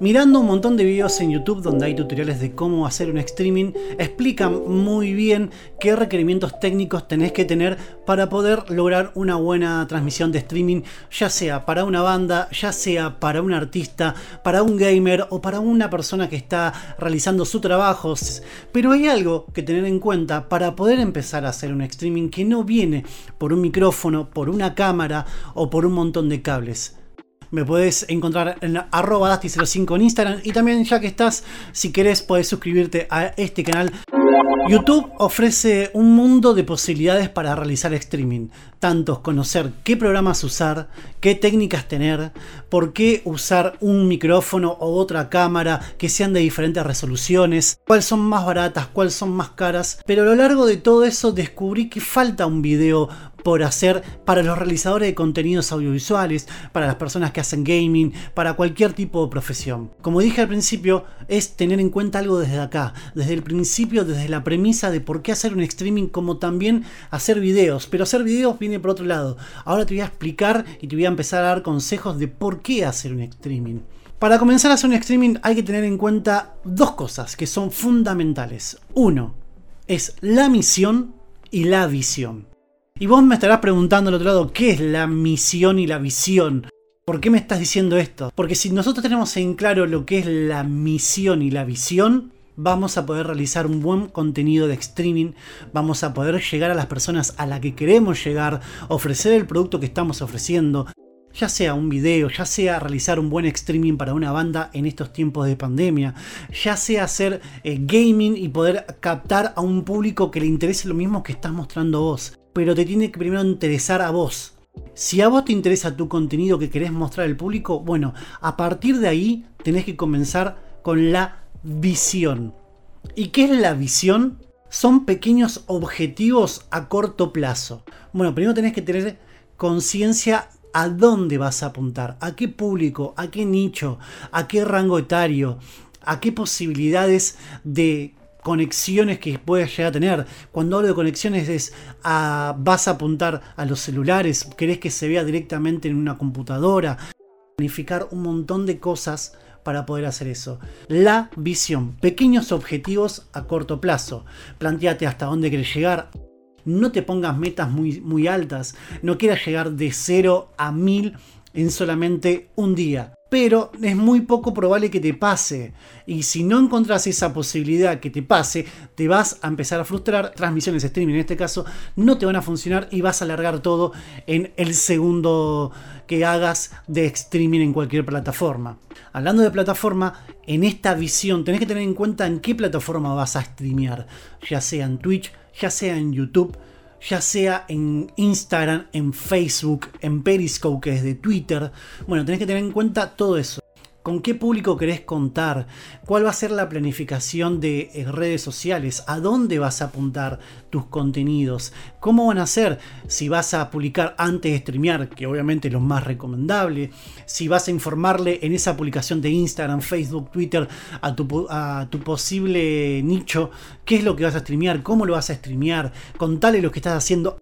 Mirando un montón de videos en YouTube donde hay tutoriales de cómo hacer un streaming, explican muy bien qué requerimientos técnicos tenés que tener para poder lograr una buena transmisión de streaming, ya sea para una banda, ya sea para un artista, para un gamer o para una persona que está realizando su trabajo. Pero hay algo que tener en cuenta para poder empezar a hacer un streaming que no viene por un micrófono, por una cámara o por un montón de cables. Me puedes encontrar en arroba Dusty05 en Instagram. Y también, ya que estás, si querés, puedes suscribirte a este canal. YouTube ofrece un mundo de posibilidades para realizar streaming. Tanto conocer qué programas usar, qué técnicas tener, por qué usar un micrófono o otra cámara que sean de diferentes resoluciones, cuáles son más baratas, cuáles son más caras. Pero a lo largo de todo eso descubrí que falta un video por hacer para los realizadores de contenidos audiovisuales, para las personas que hacen gaming, para cualquier tipo de profesión. Como dije al principio, es tener en cuenta algo desde acá, desde el principio, desde la premisa de por qué hacer un streaming, como también hacer videos. Pero hacer videos viene por otro lado. Ahora te voy a explicar y te voy a empezar a dar consejos de por qué hacer un streaming. Para comenzar a hacer un streaming hay que tener en cuenta dos cosas que son fundamentales. Uno es la misión y la visión. Y vos me estarás preguntando al otro lado, ¿qué es la misión y la visión? ¿Por qué me estás diciendo esto? Porque si nosotros tenemos en claro lo que es la misión y la visión, vamos a poder realizar un buen contenido de streaming, vamos a poder llegar a las personas a las que queremos llegar, ofrecer el producto que estamos ofreciendo, ya sea un video, ya sea realizar un buen streaming para una banda en estos tiempos de pandemia, ya sea hacer eh, gaming y poder captar a un público que le interese lo mismo que estás mostrando vos pero te tiene que primero interesar a vos. Si a vos te interesa tu contenido que querés mostrar al público, bueno, a partir de ahí tenés que comenzar con la visión. ¿Y qué es la visión? Son pequeños objetivos a corto plazo. Bueno, primero tenés que tener conciencia a dónde vas a apuntar, a qué público, a qué nicho, a qué rango etario, a qué posibilidades de conexiones que puedas llegar a tener. Cuando hablo de conexiones es a, vas a apuntar a los celulares, querés que se vea directamente en una computadora, planificar un montón de cosas para poder hacer eso. La visión, pequeños objetivos a corto plazo. Planteate hasta dónde querés llegar. No te pongas metas muy, muy altas. No quieras llegar de 0 a 1000 en solamente un día pero es muy poco probable que te pase. Y si no encontrás esa posibilidad que te pase, te vas a empezar a frustrar. Transmisiones streaming en este caso no te van a funcionar y vas a alargar todo en el segundo que hagas de streaming en cualquier plataforma. Hablando de plataforma, en esta visión tenés que tener en cuenta en qué plataforma vas a streamear, ya sea en Twitch, ya sea en YouTube ya sea en Instagram, en Facebook, en Periscope, que es de Twitter. Bueno, tenés que tener en cuenta todo eso. ¿Con qué público querés contar? ¿Cuál va a ser la planificación de eh, redes sociales? ¿A dónde vas a apuntar tus contenidos? ¿Cómo van a ser? Si vas a publicar antes de streamear, que obviamente es lo más recomendable. Si vas a informarle en esa publicación de Instagram, Facebook, Twitter a tu, a tu posible nicho qué es lo que vas a streamear, cómo lo vas a streamear, contale lo que estás haciendo.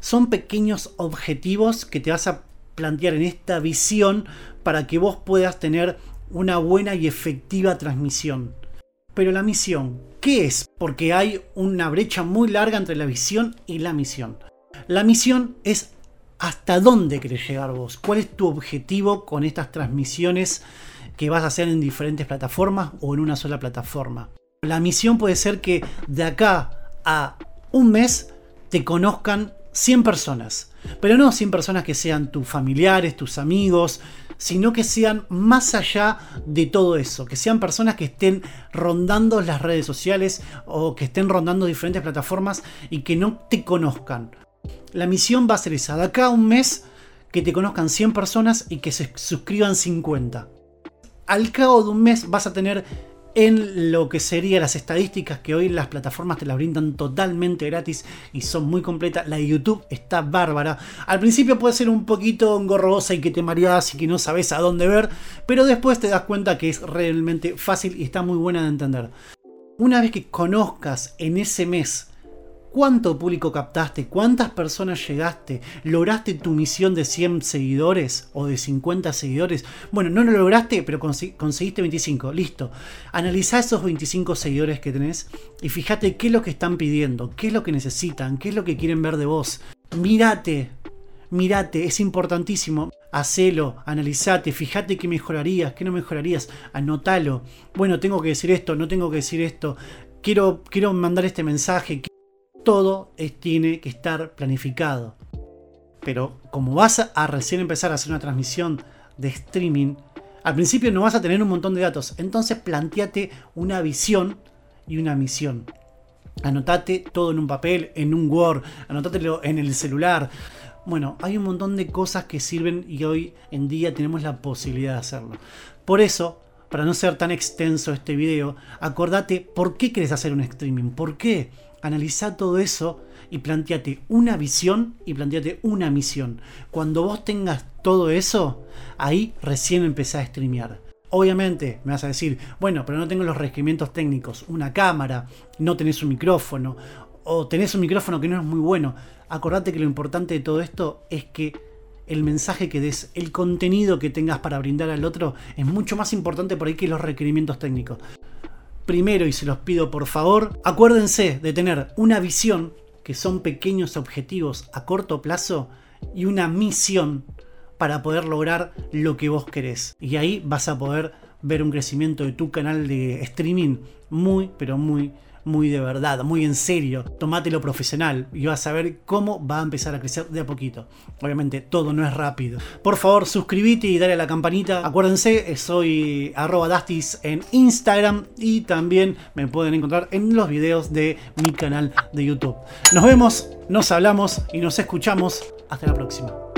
Son pequeños objetivos que te vas a plantear en esta visión para que vos puedas tener una buena y efectiva transmisión. Pero la misión, ¿qué es? Porque hay una brecha muy larga entre la visión y la misión. La misión es hasta dónde querés llegar vos, cuál es tu objetivo con estas transmisiones que vas a hacer en diferentes plataformas o en una sola plataforma. La misión puede ser que de acá a un mes te conozcan 100 personas. Pero no 100 personas que sean tus familiares, tus amigos, sino que sean más allá de todo eso, que sean personas que estén rondando las redes sociales o que estén rondando diferentes plataformas y que no te conozcan. La misión va a ser esa, de acá a un mes que te conozcan 100 personas y que se suscriban 50. Al cabo de un mes vas a tener en lo que serían las estadísticas que hoy las plataformas te las brindan totalmente gratis y son muy completas. La de YouTube está bárbara. Al principio puede ser un poquito engorrosa y que te mareas y que no sabes a dónde ver, pero después te das cuenta que es realmente fácil y está muy buena de entender. Una vez que conozcas en ese mes cuánto público captaste, cuántas personas llegaste, lograste tu misión de 100 seguidores o de 50 seguidores. Bueno, no lo lograste, pero conseguiste 25, listo. Analiza esos 25 seguidores que tenés y fíjate qué es lo que están pidiendo, qué es lo que necesitan, qué es lo que quieren ver de vos. Mírate, mírate, es importantísimo. Hacelo, analizate, fíjate qué mejorarías, qué no mejorarías, anótalo. Bueno, tengo que decir esto, no tengo que decir esto. Quiero, quiero mandar este mensaje todo tiene que estar planificado. Pero como vas a recién empezar a hacer una transmisión de streaming, al principio no vas a tener un montón de datos. Entonces planteate una visión y una misión. Anotate todo en un papel, en un Word, anótatelo en el celular. Bueno, hay un montón de cosas que sirven y hoy en día tenemos la posibilidad de hacerlo. Por eso, para no ser tan extenso este video, acordate por qué quieres hacer un streaming. ¿Por qué? Analiza todo eso y planteate una visión y planteate una misión. Cuando vos tengas todo eso, ahí recién empezás a streamear. Obviamente me vas a decir, bueno, pero no tengo los requerimientos técnicos, una cámara, no tenés un micrófono, o tenés un micrófono que no es muy bueno. Acordate que lo importante de todo esto es que el mensaje que des, el contenido que tengas para brindar al otro es mucho más importante por ahí que los requerimientos técnicos primero, y se los pido por favor, acuérdense de tener una visión, que son pequeños objetivos a corto plazo, y una misión para poder lograr lo que vos querés. Y ahí vas a poder ver un crecimiento de tu canal de streaming muy, pero muy muy de verdad, muy en serio, tomátelo profesional y vas a ver cómo va a empezar a crecer de a poquito. Obviamente todo no es rápido. Por favor, suscríbete y dale a la campanita. Acuérdense, soy arroba Dastis en Instagram y también me pueden encontrar en los videos de mi canal de YouTube. Nos vemos, nos hablamos y nos escuchamos. Hasta la próxima.